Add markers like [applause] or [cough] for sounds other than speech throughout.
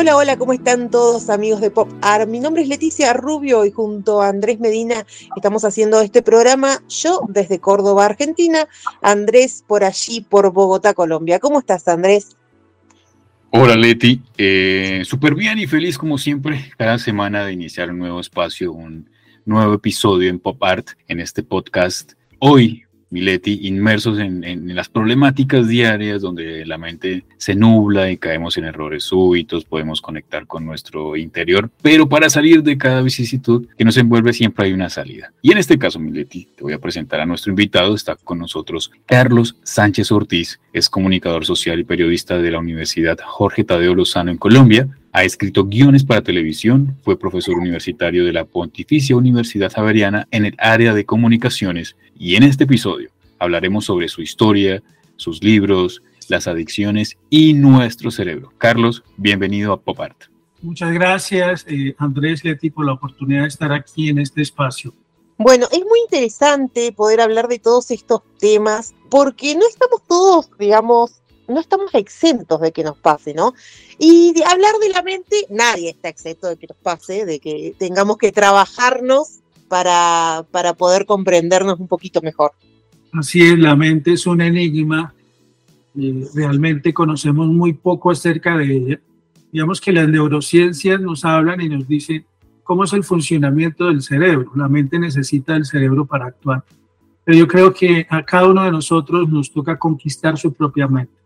Hola, hola, ¿cómo están todos amigos de Pop Art? Mi nombre es Leticia Rubio y junto a Andrés Medina estamos haciendo este programa, yo desde Córdoba, Argentina, Andrés por allí, por Bogotá, Colombia. ¿Cómo estás, Andrés? Hola Leti, eh, súper bien y feliz como siempre cada semana de iniciar un nuevo espacio, un nuevo episodio en Pop Art en este podcast. Hoy Mileti, inmersos en, las problemáticas diarias donde la mente se nubla y caemos en errores súbitos, podemos conectar con nuestro interior, pero para salir de cada vicisitud que nos envuelve siempre hay una salida. Y en este caso, Mileti, te voy a presentar a nuestro invitado, está con nosotros Carlos Sánchez Ortiz, es comunicador social y periodista de la Universidad Jorge Tadeo Lozano en Colombia, ha escrito guiones para televisión, fue profesor universitario de la Pontificia Universidad Javeriana en el área de comunicaciones y en este episodio hablaremos sobre su historia, sus libros, las adicciones y nuestro cerebro. Carlos, bienvenido a Pop Art. Muchas gracias, eh, Andrés Leti, por la oportunidad de estar aquí en este espacio. Bueno, es muy interesante poder hablar de todos estos temas porque no estamos todos, digamos, no estamos exentos de que nos pase, ¿no? Y de hablar de la mente, nadie está exento de que nos pase, de que tengamos que trabajarnos para, para poder comprendernos un poquito mejor. Así es, la mente es un enigma, realmente conocemos muy poco acerca de ella. Digamos que las neurociencias nos hablan y nos dicen cómo es el funcionamiento del cerebro. La mente necesita el cerebro para actuar. Pero yo creo que a cada uno de nosotros nos toca conquistar su propia mente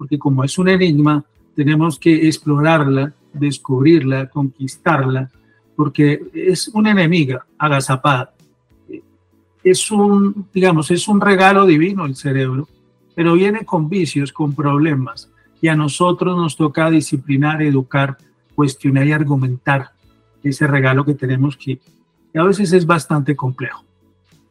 porque como es un enigma, tenemos que explorarla, descubrirla, conquistarla, porque es una enemiga agazapada. Es un, digamos, es un regalo divino el cerebro, pero viene con vicios, con problemas, y a nosotros nos toca disciplinar, educar, cuestionar y argumentar ese regalo que tenemos que, y a veces es bastante complejo.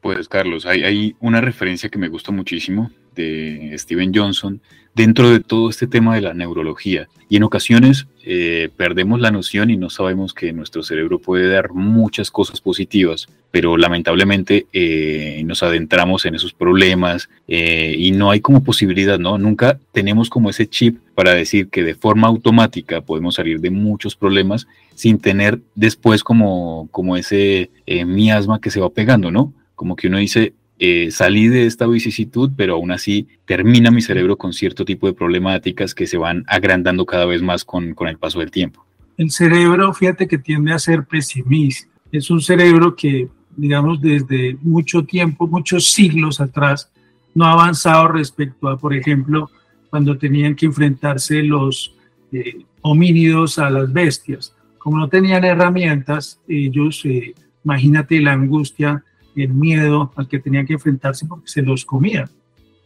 Pues Carlos, hay una referencia que me gusta muchísimo de Steven Johnson dentro de todo este tema de la neurología. Y en ocasiones eh, perdemos la noción y no sabemos que nuestro cerebro puede dar muchas cosas positivas, pero lamentablemente eh, nos adentramos en esos problemas eh, y no hay como posibilidad, ¿no? Nunca tenemos como ese chip para decir que de forma automática podemos salir de muchos problemas sin tener después como, como ese miasma que se va pegando, ¿no? Como que uno dice, eh, salí de esta vicisitud, pero aún así termina mi cerebro con cierto tipo de problemáticas que se van agrandando cada vez más con, con el paso del tiempo. El cerebro, fíjate que tiende a ser pesimista. Es un cerebro que, digamos, desde mucho tiempo, muchos siglos atrás, no ha avanzado respecto a, por ejemplo, cuando tenían que enfrentarse los eh, homínidos a las bestias. Como no tenían herramientas, ellos, eh, imagínate la angustia el miedo al que tenían que enfrentarse porque se los comían.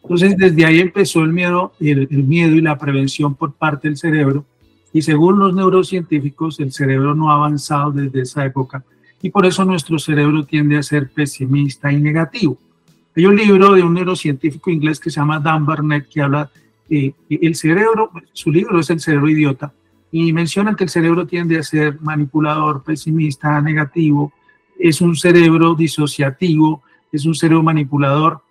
Entonces, desde ahí empezó el miedo, el, miedo y la prevención por parte del cerebro. Y según los neurocientíficos, el cerebro no ha avanzado desde esa época y por eso nuestro cerebro tiende a ser pesimista y negativo. Hay un libro de un neurocientífico inglés que se llama Dan Barnett que habla eh, el cerebro, su libro es El cerebro idiota, y menciona que el cerebro tiende a ser manipulador, pesimista, negativo, es un cerebro disociativo, es un cerebro manipulador.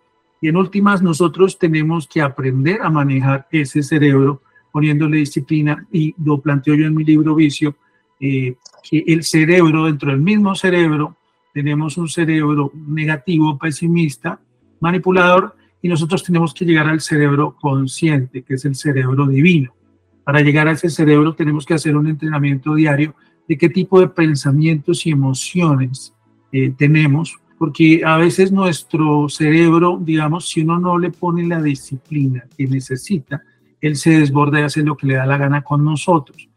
Y en últimas, nosotros tenemos que aprender a manejar ese cerebro poniéndole disciplina. Y lo planteo yo en mi libro Vicio, eh, que el cerebro, dentro del mismo cerebro, tenemos un cerebro negativo, pesimista, manipulador, y nosotros tenemos que llegar al cerebro consciente, que es el cerebro divino. Para llegar a ese cerebro tenemos que hacer un entrenamiento diario de qué tipo de pensamientos y emociones eh, tenemos, porque a veces nuestro cerebro, digamos, si uno no le pone la disciplina que necesita, él se desborda y hace lo que le da la gana con nosotros.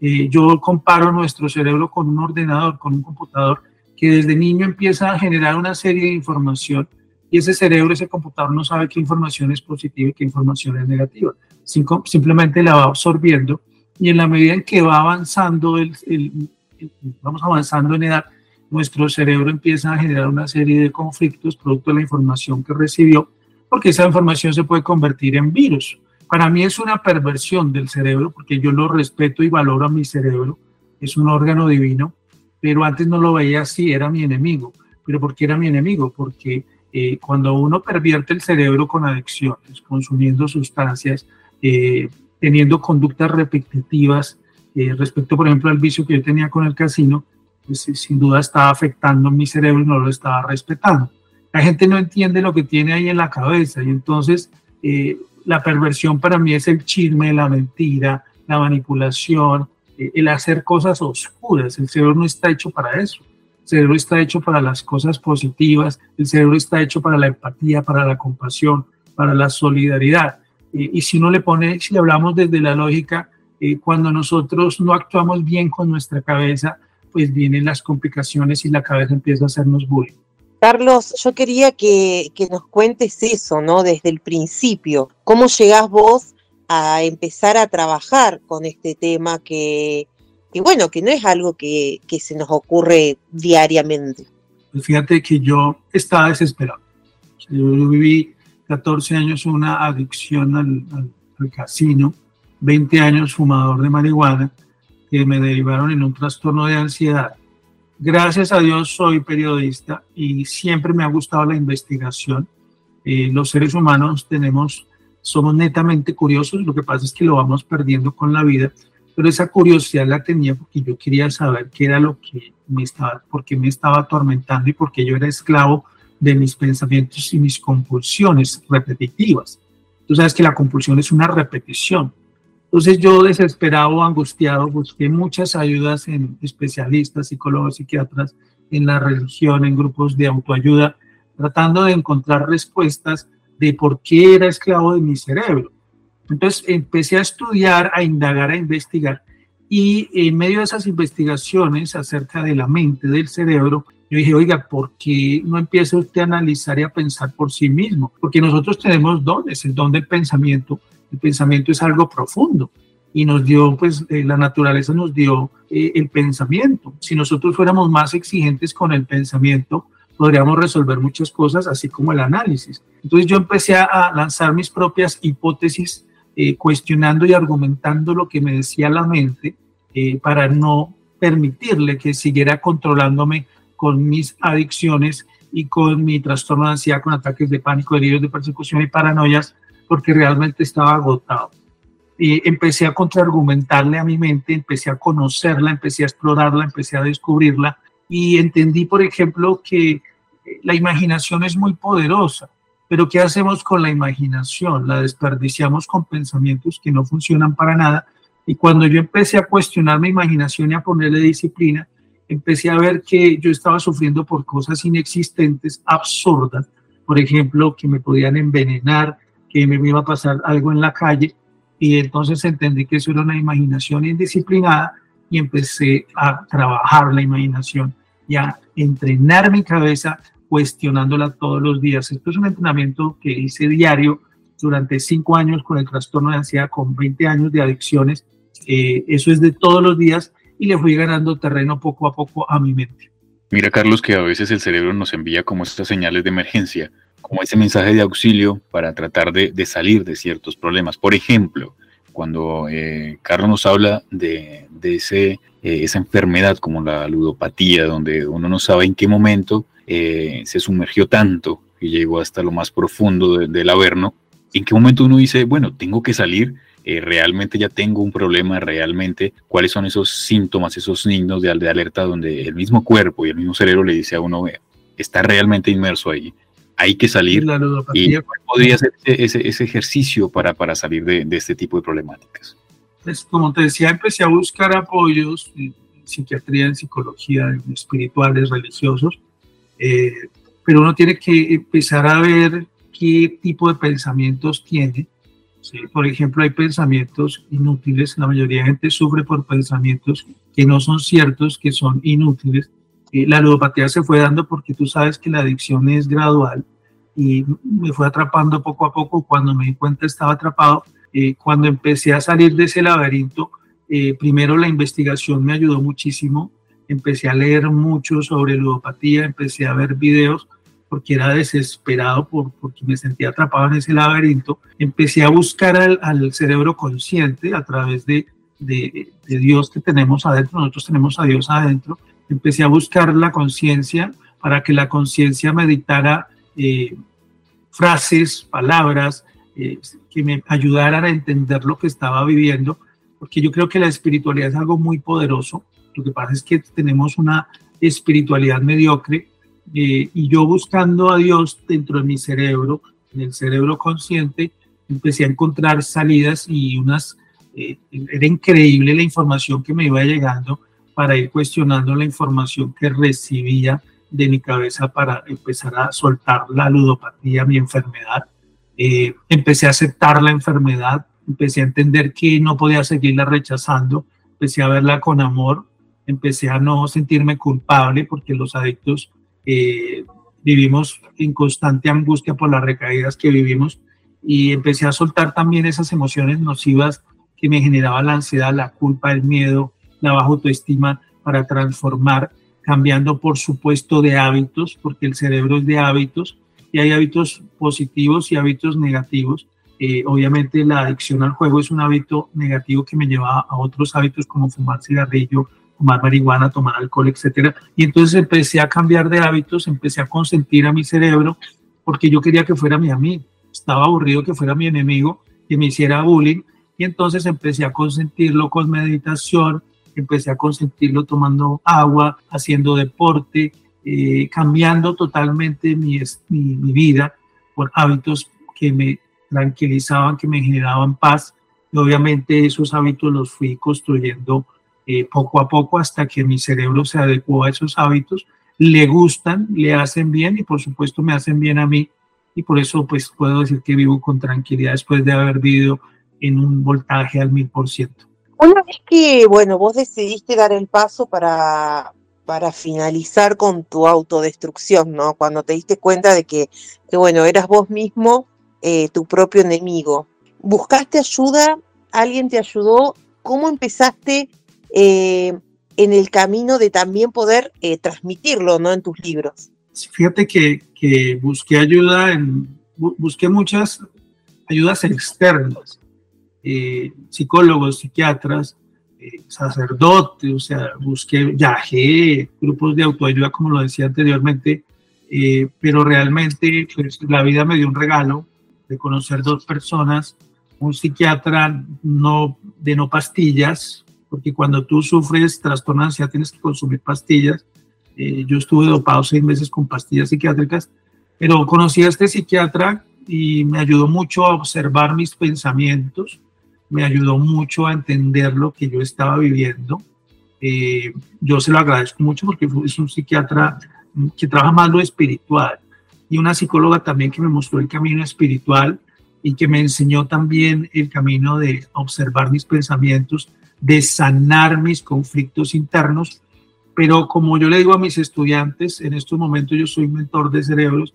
Eh, yo comparo nuestro cerebro con un ordenador, con un computador, que desde niño empieza a generar una serie de información y ese cerebro, ese computador no sabe qué información es positiva y qué información es negativa. Simplemente la va absorbiendo y en la medida en que va avanzando el, vamos avanzando en edad, nuestro cerebro empieza a generar una serie de conflictos producto de la información que recibió, porque esa información se puede convertir en virus. Para mí es una perversión del cerebro, porque yo lo respeto y valoro a mi cerebro, es un órgano divino, pero antes no lo veía así, era mi enemigo. ¿Pero por qué era mi enemigo? Porque eh, cuando uno pervierte el cerebro con adicciones, consumiendo sustancias, eh, teniendo conductas repetitivas eh, respecto, por ejemplo, al vicio que yo tenía con el casino, pues sin duda estaba afectando mi cerebro y no lo estaba respetando. La gente no entiende lo que tiene ahí en la cabeza y entonces la perversión para mí es el chisme, la mentira, la manipulación, el hacer cosas oscuras. El cerebro no está hecho para eso. El cerebro está hecho para las cosas positivas, el cerebro está hecho para la empatía, para la compasión, para la solidaridad. y si uno le pone, si hablamos desde la lógica, eh, cuando nosotros no actuamos bien con nuestra cabeza, pues vienen las complicaciones y la cabeza empieza a hacernos bullying. Carlos, yo quería que, que, nos cuentes eso, ¿no? Desde el principio. ¿Cómo llegás vos a empezar a trabajar con este tema que, y bueno, que no es algo que, se nos ocurre diariamente. Pues fíjate que yo estaba desesperado. yo, viví 14 años una adicción al, casino, 20 años fumador de marihuana, que me derivaron en un trastorno de ansiedad. Gracias a Dios soy periodista y siempre me ha gustado la investigación. Eh, los seres humanos tenemos, somos netamente curiosos, lo que pasa es que lo vamos perdiendo con la vida pero esa curiosidad la tenía porque yo quería saber qué era lo que me estaba, por qué me estaba atormentando y por qué yo era esclavo de mis pensamientos y mis compulsiones repetitivas. Tú sabes que la compulsión es una repetición. Entonces yo desesperado, angustiado, busqué muchas ayudas en especialistas, psicólogos, psiquiatras, en la religión, en grupos de autoayuda, tratando de encontrar respuestas de por qué era esclavo de mi cerebro. Entonces empecé a estudiar, a indagar, a investigar y en medio de esas investigaciones acerca de la mente, del cerebro, yo dije, oiga, ¿por qué no empieza usted a analizar y a pensar por sí mismo? Porque nosotros tenemos dones, el don del pensamiento. El pensamiento es algo profundo y nos dio, pues eh, la naturaleza nos dio eh, el pensamiento. Si nosotros fuéramos más exigentes con el pensamiento, podríamos resolver muchas cosas, así como el análisis. Entonces yo empecé a lanzar mis propias hipótesis eh, cuestionando y argumentando lo que me decía la mente para no permitirle que siguiera controlándome con mis adicciones y con mi trastorno de ansiedad, con ataques de pánico, delirios de persecución y paranoias, porque realmente estaba agotado. Y empecé a contraargumentarle a mi mente, empecé a conocerla, empecé a explorarla, empecé a descubrirla y entendí, por ejemplo, que eh, la imaginación es muy poderosa pero ¿qué hacemos con la imaginación? La desperdiciamos con pensamientos que no funcionan para nada. Y cuando yo empecé a cuestionar mi imaginación y a ponerle disciplina, empecé a ver que yo estaba sufriendo por cosas inexistentes, absurdas. Por ejemplo, que me podían envenenar, que me iba a pasar algo en la calle. Y entonces entendí que eso era una imaginación indisciplinada y empecé a trabajar la imaginación y a entrenar mi cabeza cuestionándola todos los días. Esto es un entrenamiento que hice diario durante cinco años con el trastorno de ansiedad, con 20 años de adicciones. Eh, eso es de todos los días y le fui ganando terreno poco a poco a mi mente. Mira, Carlos, que a veces el cerebro nos envía como estas señales de emergencia, como ese mensaje de auxilio para tratar de, de salir de ciertos problemas. Por ejemplo, cuando eh, Carlos nos habla de, de ese, eh, esa enfermedad como la ludopatía, donde uno no sabe en qué momento eh, se sumergió tanto y llegó hasta lo más profundo del Averno, ¿en qué momento uno dice, bueno, tengo que salir? Realmente ya tengo un problema, realmente cuáles son esos síntomas, esos signos de, alerta donde el mismo cuerpo y el mismo cerebro le dice a uno, está realmente inmerso ahí, hay que salir. ¿Y cuál podría ser ese, ese, ejercicio para, para salir de, de, este tipo de problemáticas? Pues como te decía, empecé a buscar apoyos en psiquiatría, en psicología, en espirituales, religiosos, eh, pero uno tiene que empezar a ver qué tipo de pensamientos tiene. Por ejemplo, hay pensamientos inútiles, la mayoría de gente sufre por pensamientos que no son ciertos, que son inútiles. Eh, la ludopatía se fue dando porque tú sabes que la adicción es gradual y me fue atrapando poco a poco. Cuando me di cuenta estaba atrapado. Eh, cuando empecé a salir de ese laberinto, primero la investigación me ayudó muchísimo empecé a leer mucho sobre ludopatía, empecé a ver videos porque era desesperado por, porque me sentía atrapado en ese laberinto, empecé a buscar al, al cerebro consciente a través de, de, de, Dios que tenemos adentro, nosotros tenemos a Dios adentro, empecé a buscar la conciencia para que la conciencia meditara eh, frases, palabras eh, que me ayudaran a entender lo que estaba viviendo, porque yo creo que la espiritualidad es algo muy poderoso. Lo que pasa es que tenemos una espiritualidad mediocre eh, y yo buscando a Dios dentro de mi cerebro, en el cerebro consciente, empecé a encontrar salidas y unas, eh, era increíble la información que me iba llegando para ir cuestionando la información que recibía de mi cabeza para empezar a soltar la ludopatía, mi enfermedad. Eh, empecé a aceptar la enfermedad, empecé a entender que no podía seguirla rechazando, empecé a verla con amor, empecé a no sentirme culpable porque los adictos eh, vivimos en constante angustia por las recaídas que vivimos y empecé a soltar también esas emociones nocivas que me generaba la ansiedad, la culpa, el miedo, la baja autoestima para transformar, cambiando por supuesto de hábitos, porque el cerebro es de hábitos y hay hábitos positivos y hábitos negativos. Eh, obviamente la adicción al juego es un hábito negativo que me lleva a otros hábitos como fumar cigarrillo, tomar marihuana, tomar alcohol, etcétera. Y entonces empecé a cambiar de hábitos, empecé a consentir a mi cerebro porque yo quería que fuera mi amigo. Estaba aburrido que fuera mi enemigo, que me hiciera bullying. Y entonces empecé a consentirlo con meditación, empecé a consentirlo tomando agua, haciendo deporte, eh, cambiando totalmente mi, mi, vida por hábitos que me tranquilizaban, que me generaban paz. Y obviamente esos hábitos los fui construyendo eh, poco a poco hasta que mi cerebro se adecuó a esos hábitos, le gustan, le hacen bien y por supuesto me hacen bien a mí y por eso pues puedo decir que vivo con tranquilidad después de haber vivido en un voltaje al mil por ciento. Una vez que, bueno, vos decidiste dar el paso para, para finalizar con tu autodestrucción, ¿no? Cuando te diste cuenta de que, bueno, eras vos mismo eh, tu propio enemigo. ¿Buscaste ayuda? ¿Alguien te ayudó? ¿Cómo empezaste eh, en el camino de también poder eh, transmitirlo ¿no? en tus libros. Fíjate que, que busqué ayuda, en, busqué muchas ayudas externas, eh, psicólogos, psiquiatras, sacerdotes, o sea, busqué, viajé, grupos de autoayuda, como lo decía anteriormente, pero realmente pues, la vida me dio un regalo de conocer dos personas, un psiquiatra no, de no pastillas, porque cuando tú sufres trastorno de ansiedad tienes que consumir pastillas. Eh, yo estuve dopado seis meses con pastillas psiquiátricas, pero conocí a este psiquiatra y me ayudó mucho a observar mis pensamientos, me ayudó mucho a entender lo que yo estaba viviendo. Eh, yo se lo agradezco mucho porque es un psiquiatra que trabaja más lo espiritual y una psicóloga también que me mostró el camino espiritual y que me enseñó también el camino de observar mis pensamientos de sanar mis conflictos internos, pero como yo le digo a mis estudiantes, en estos momentos yo soy mentor de cerebros,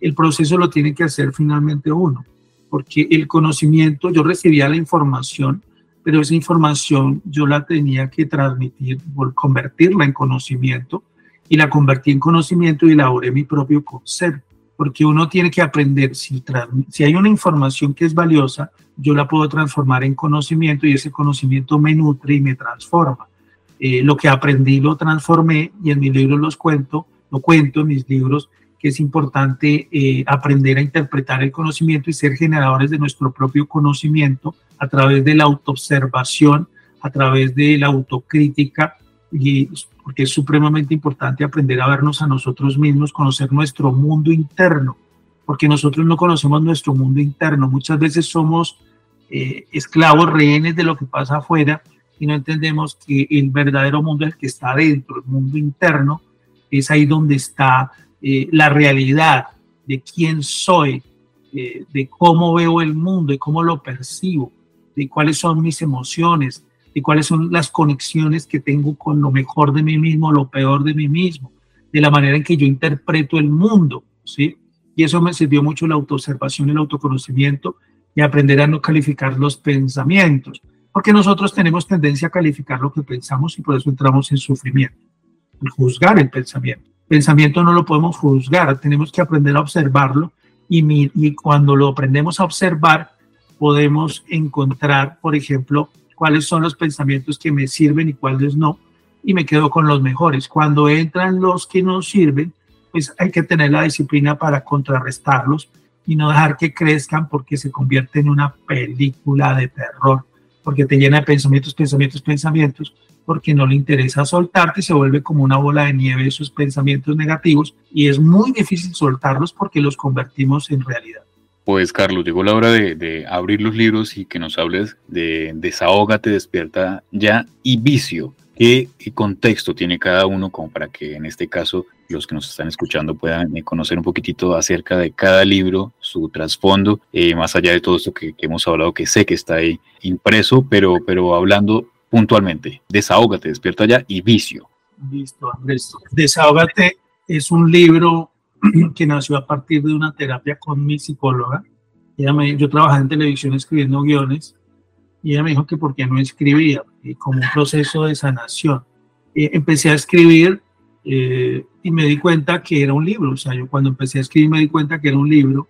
el proceso lo tiene que hacer finalmente uno, porque el conocimiento, yo recibía la información, pero esa información yo la tenía que transmitir, convertirla en conocimiento, y la convertí en conocimiento y elaboré mi propio concepto porque uno tiene que aprender, si, hay una información que es valiosa, yo la puedo transformar en conocimiento y ese conocimiento me nutre y me transforma. Eh, lo que aprendí lo transformé y en mis libros los cuento, lo cuento en mis libros, que es importante eh, aprender a interpretar el conocimiento y ser generadores de nuestro propio conocimiento a través de la autoobservación, a través de la autocrítica y porque es supremamente importante aprender a vernos a nosotros mismos, conocer nuestro mundo interno, porque nosotros no conocemos nuestro mundo interno. Muchas veces somos eh, esclavos, rehenes de lo que pasa afuera y no entendemos que el verdadero mundo es el que está dentro, el mundo interno, es ahí donde está eh, la realidad de quién soy, eh, de cómo veo el mundo, de cómo lo percibo, de cuáles son mis emociones, y cuáles son las conexiones que tengo con lo mejor de mí mismo, lo peor de mí mismo, de la manera en que yo interpreto el mundo, ¿sí? Y eso me sirvió mucho la autoobservación y el autoconocimiento y aprender a no calificar los pensamientos, porque nosotros tenemos tendencia a calificar lo que pensamos y por eso entramos en sufrimiento. juzgar el pensamiento. Pensamiento no lo podemos juzgar, tenemos que aprender a observarlo y, y cuando lo aprendemos a observar, podemos encontrar, por ejemplo, cuáles son los pensamientos que me sirven y cuáles no, y me quedo con los mejores. Cuando entran los que no sirven, pues hay que tener la disciplina para contrarrestarlos y no dejar que crezcan porque se convierte en una película de terror, porque te llena de pensamientos, pensamientos, pensamientos, porque no le interesa soltarte, se vuelve como una bola de nieve esos pensamientos negativos y es muy difícil soltarlos porque los convertimos en realidad. Pues Carlos, llegó la hora de, abrir los libros y que nos hables de Desahógate, despierta ya y vicio. ¿Qué, contexto tiene cada uno como para que en este caso los que nos están escuchando puedan eh, conocer un poquitito acerca de cada libro, su trasfondo, eh, más allá de todo esto que, hemos hablado, que sé que está ahí impreso, pero, pero hablando puntualmente, Desahógate, despierta ya y vicio. Listo, Andrés. Desahógate es un libro [clears throat] que nació a partir de una terapia con mi psicóloga. Ella me, yo trabajaba en televisión escribiendo guiones y ella me dijo que por qué no escribía, como un proceso de sanación. empecé a escribir eh, y me di cuenta que era un libro, o sea, yo cuando empecé a escribir me di cuenta que era un libro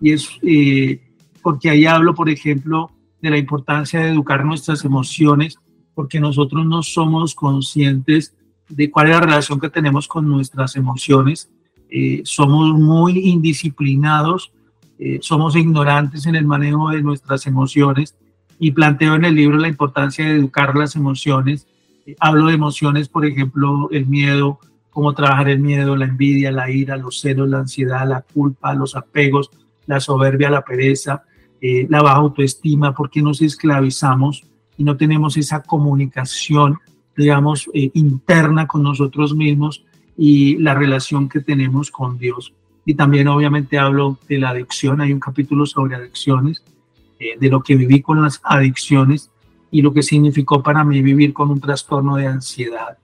y es eh, porque ahí hablo, por ejemplo, de la importancia de educar nuestras emociones, porque nosotros no somos conscientes de cuál es la relación que tenemos con nuestras emociones eh, somos muy indisciplinados, eh, somos ignorantes en el manejo de nuestras emociones y planteo en el libro la importancia de educar las emociones. Eh, hablo de emociones, por ejemplo, el miedo, cómo trabajar el miedo, la envidia, la ira, los celos, la ansiedad, la culpa, los apegos, la soberbia, la pereza, la baja autoestima, porque nos esclavizamos y no tenemos esa comunicación, digamos, interna con nosotros mismos y la relación que tenemos con Dios. Y también obviamente hablo de la adicción, hay un capítulo sobre adicciones, eh, de lo que viví con las adicciones y lo que significó para mí vivir con un trastorno de ansiedad,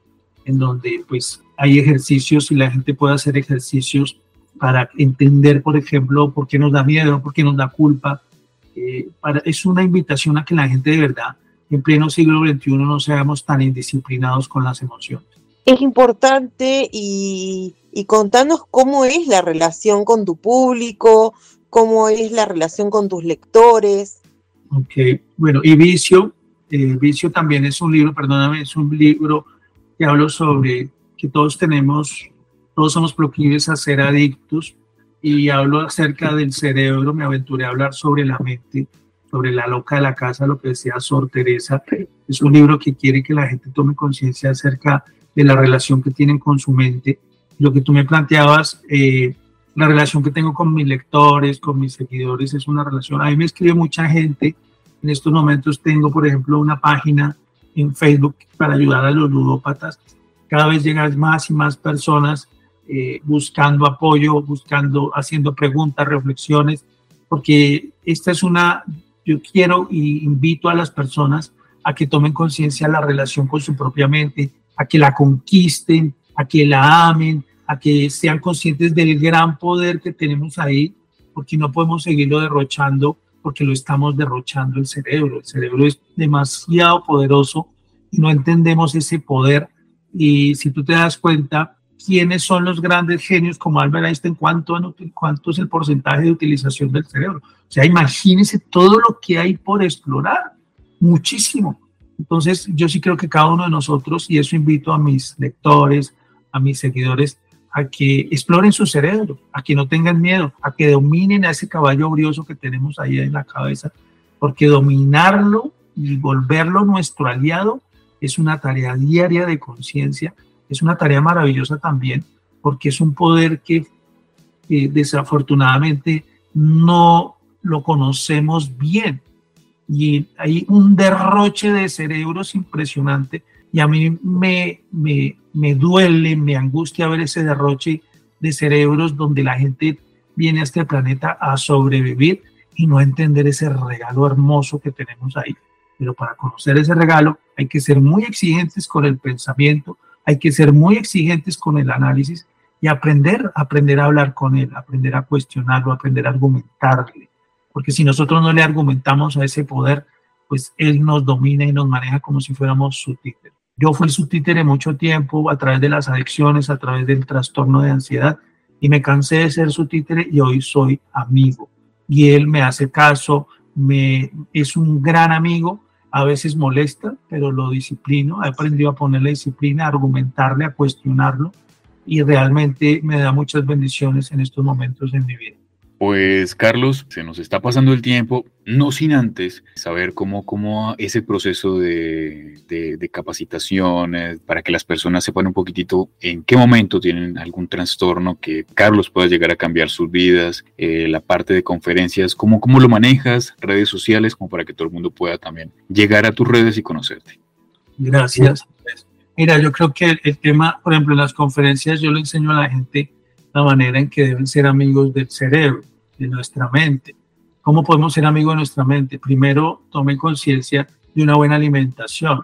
en donde pues hay ejercicios y la gente puede hacer ejercicios para entender, por ejemplo, por qué nos da miedo, por qué nos da culpa. Eh, para, es una invitación a que la gente de verdad, en pleno siglo XXI, no seamos tan indisciplinados con las emociones es importante y, contanos cómo es la relación con tu público, cómo es la relación con tus lectores. Ok, bueno, y Vicio, eh, Vicio también es un libro, perdóname, es un libro que hablo sobre que todos tenemos, todos somos proclives a ser adictos y hablo acerca del cerebro, me aventuré a hablar sobre la mente, sobre la loca de la casa, lo que decía Sor Teresa. Es un libro que quiere que la gente tome conciencia acerca de la relación que tienen con su mente. Lo que tú me planteabas, eh, la relación que tengo con mis lectores, con mis seguidores, es una relación. A mí me escribe mucha gente. En estos momentos tengo, por ejemplo, una página en Facebook para ayudar a los ludópatas. Cada vez llegan más y más personas eh, buscando apoyo, buscando, haciendo preguntas, reflexiones, porque esta es una, yo quiero y invito a las personas a que tomen conciencia la relación con su propia mente, a que la conquisten, a que la amen, a que sean conscientes del gran poder que tenemos ahí, porque no podemos seguirlo derrochando, porque lo estamos derrochando el cerebro. El cerebro es demasiado poderoso y no entendemos ese poder. Y si tú te das cuenta, ¿quiénes son los grandes genios como Albert Einstein? ¿Cuánto, cuánto es el porcentaje de utilización del cerebro? O sea, imagínense todo lo que hay por explorar, muchísimo. Entonces, yo sí creo que cada uno de nosotros, y eso invito a mis lectores, a mis seguidores, a que exploren su cerebro, a que no tengan miedo, a que dominen a ese caballo brioso que tenemos ahí en la cabeza, porque dominarlo y volverlo nuestro aliado es una tarea diaria de conciencia, es una tarea maravillosa también, porque es un poder que desafortunadamente no lo conocemos bien y hay un derroche de cerebros impresionante y a mí me, me, me duele, me angustia ver ese derroche de cerebros donde la gente viene a este planeta a sobrevivir y no entender ese regalo hermoso que tenemos ahí. Pero para conocer ese regalo hay que ser muy exigentes con el pensamiento, hay que ser muy exigentes con el análisis y aprender, aprender a hablar con él, aprender a cuestionarlo, aprender a argumentarle porque si nosotros no le argumentamos a ese poder, pues él nos domina y nos maneja como si fuéramos su títere. Yo fui su títere mucho tiempo a través de las adicciones, a través del trastorno de ansiedad y me cansé de ser su títere y hoy soy amigo. Y él me hace caso, me, es un gran amigo, a veces molesta, pero lo disciplino, he aprendido a ponerle disciplina, a argumentarle, a cuestionarlo y realmente me da muchas bendiciones en estos momentos en mi vida. Pues Carlos, se nos está pasando el tiempo, no sin antes saber cómo, cómo ese proceso de, de, capacitación, para que las personas sepan un poquitito en qué momento tienen algún trastorno, que Carlos pueda llegar a cambiar sus vidas, eh, la parte de conferencias, cómo, cómo lo manejas, redes sociales, como para que todo el mundo pueda también llegar a tus redes y conocerte. Gracias. Mira, yo creo que el tema, por ejemplo, en las conferencias yo le enseño a la gente la manera en que deben ser amigos del cerebro de nuestra mente. ¿Cómo podemos ser amigos de nuestra mente? Primero, tome conciencia de una buena alimentación,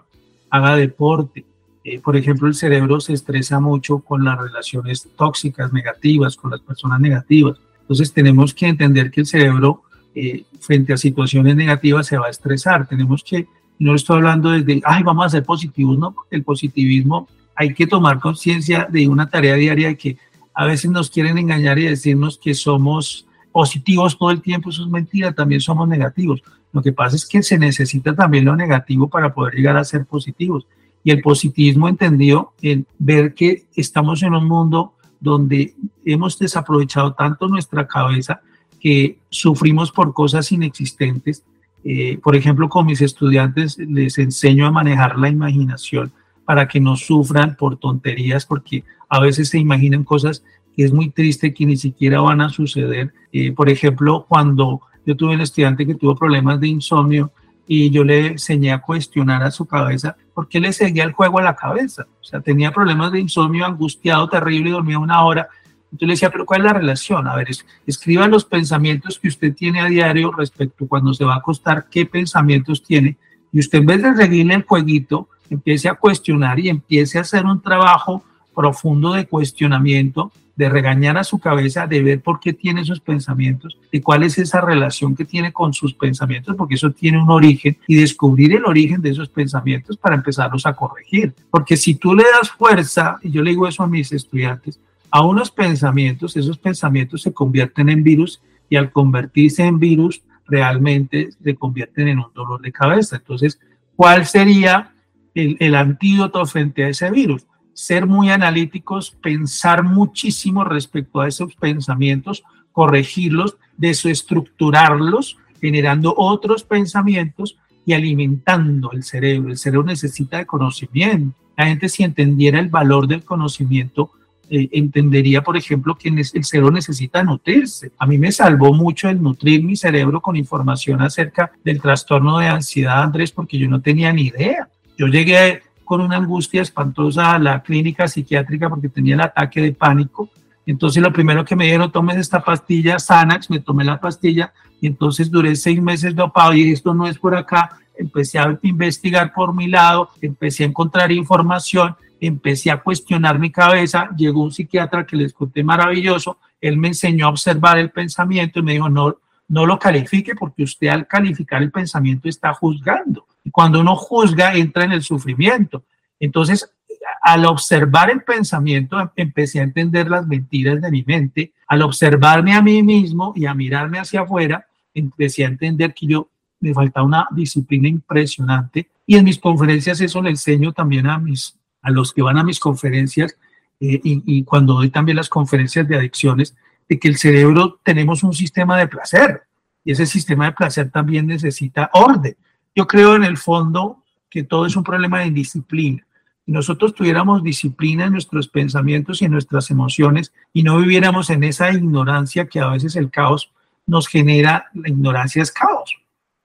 haga deporte. Eh, por ejemplo, el cerebro se estresa mucho con las relaciones tóxicas, negativas, con las personas negativas. Entonces tenemos que entender que el cerebro eh, frente a situaciones negativas se va a estresar. Tenemos que, no estoy hablando desde, ay, vamos a ser positivos, no, porque el positivismo hay que tomar conciencia de una tarea diaria que a veces nos quieren engañar y decirnos que somos positivos todo el tiempo, eso es mentira, también somos negativos. Lo que pasa es que se necesita también lo negativo para poder llegar a ser positivos. Y el positivismo entendido en ver que estamos en un mundo donde hemos desaprovechado tanto nuestra cabeza que sufrimos por cosas inexistentes. Eh, por ejemplo, con mis estudiantes les enseño a manejar la imaginación para que no sufran por tonterías, porque a veces se imaginan cosas es muy triste que ni siquiera van a suceder. Eh, por ejemplo, cuando yo tuve un estudiante que tuvo problemas de insomnio y yo le enseñé a cuestionar a su cabeza por qué le seguía el juego a la cabeza. O sea, tenía problemas de insomnio, angustiado, terrible, y dormía una hora. Entonces le decía, pero ¿cuál es la relación? A ver, escriba los pensamientos que usted tiene a diario respecto cuando se va a acostar, qué pensamientos tiene. Y usted en vez de seguirle el jueguito, empiece a cuestionar y empiece a hacer un trabajo profundo de cuestionamiento de regañar a su cabeza, de ver por qué tiene esos pensamientos, de cuál es esa relación que tiene con sus pensamientos, porque eso tiene un origen, y descubrir el origen de esos pensamientos para empezarlos a corregir. Porque si tú le das fuerza, y yo le digo eso a mis estudiantes, a unos pensamientos, esos pensamientos se convierten en virus y al convertirse en virus, realmente se convierten en un dolor de cabeza. Entonces, ¿cuál sería el antídoto frente a ese virus? Ser muy analíticos, pensar muchísimo respecto a esos pensamientos, corregirlos, desestructurarlos, generando otros pensamientos y alimentando el cerebro. El cerebro necesita de conocimiento. La gente si entendiera el valor del conocimiento, eh, entendería, por ejemplo, que el cerebro necesita nutrirse. A mí me salvó mucho el nutrir mi cerebro con información acerca del trastorno de ansiedad, Andrés, porque yo no tenía ni idea. Yo llegué con una angustia espantosa a la clínica psiquiátrica porque tenía el ataque de pánico. Entonces lo primero que me dijeron, tomes esta pastilla Xanax, me tomé la pastilla y entonces duré seis meses dopado y esto no es por acá. Empecé a investigar por mi lado, empecé a encontrar información, empecé a cuestionar mi cabeza. Llegó un psiquiatra que les conté maravilloso, él me enseñó a observar el pensamiento y me dijo, no, no lo califique porque usted al calificar el pensamiento está juzgando. Y cuando uno juzga, entra en el sufrimiento. Entonces, al observar el pensamiento, empecé a entender las mentiras de mi mente. Al observarme a mí mismo y a mirarme hacia afuera, empecé a entender que yo me falta una disciplina impresionante. Y en mis conferencias eso le enseño también a, mis, a los que van a mis conferencias eh, y, y cuando doy también las conferencias de adicciones, de que el cerebro tenemos un sistema de placer y ese sistema de placer también necesita orden. Yo creo en el fondo que todo es un problema de indisciplina. Si nosotros tuviéramos disciplina en nuestros pensamientos y en nuestras emociones y no viviéramos en esa ignorancia que a veces el caos nos genera, la ignorancia es caos.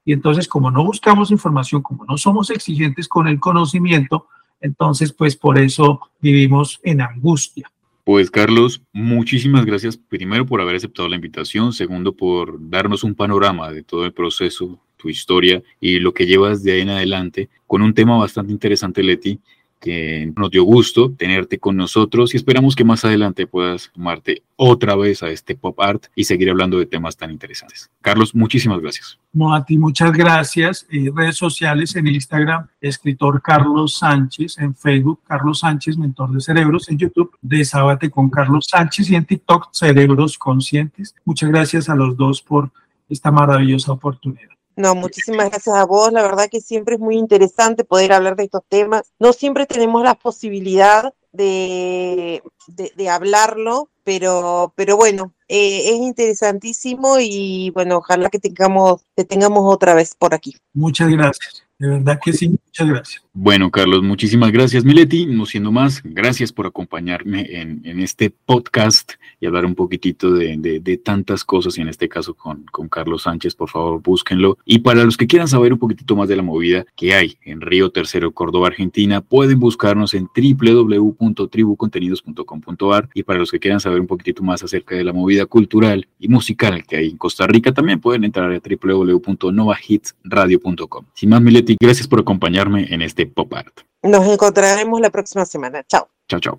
Y entonces, como no buscamos información, como no somos exigentes con el conocimiento, entonces, pues por eso vivimos en angustia. Pues Carlos, muchísimas gracias primero por haber aceptado la invitación, segundo por darnos un panorama de todo el proceso tu historia y lo que llevas de ahí en adelante con un tema bastante interesante, Leti, que nos dio gusto tenerte con nosotros y esperamos que más adelante puedas sumarte otra vez a este pop art y seguir hablando de temas tan interesantes. Carlos, muchísimas gracias. No, a ti muchas gracias. Redes sociales en Instagram, escritor Carlos Sánchez, en Facebook, Carlos Sánchez, mentor de cerebros, en YouTube, Desábate con Carlos Sánchez y en TikTok, Cerebros Conscientes. Muchas gracias a los dos por esta maravillosa oportunidad. No, muchísimas gracias a vos. La verdad que siempre es muy interesante poder hablar de estos temas. No siempre tenemos la posibilidad de, de, hablarlo, pero, pero bueno, eh, es interesantísimo y bueno, ojalá que tengamos, que tengamos otra vez por aquí. Muchas gracias. De verdad que sí, muchas gracias. Bueno, Carlos, muchísimas gracias, Mileti. No siendo más, gracias por acompañarme en, este podcast y hablar un poquitito de, tantas cosas, y en este caso con, con, Carlos Sánchez, por favor, búsquenlo. Y para los que quieran saber un poquitito más de la movida que hay en Río Tercero, Córdoba, Argentina, pueden buscarnos en www.tribucontenidos.com.ar y para los que quieran saber un poquitito más acerca de la movida cultural y musical que hay en Costa Rica, también pueden entrar a www.novahitsradio.com. Sin más, Mileti, gracias por acompañarme en este Pop Art. Nos encontraremos la próxima semana. Chao. Chao, chao.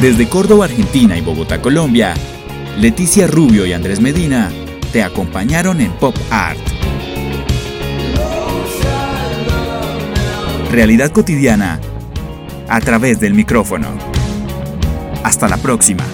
Desde Córdoba, Argentina y Bogotá, Colombia, Leticia Rubio y Andrés Medina te acompañaron en Pop Art. Realidad cotidiana a través del micrófono. Hasta la próxima.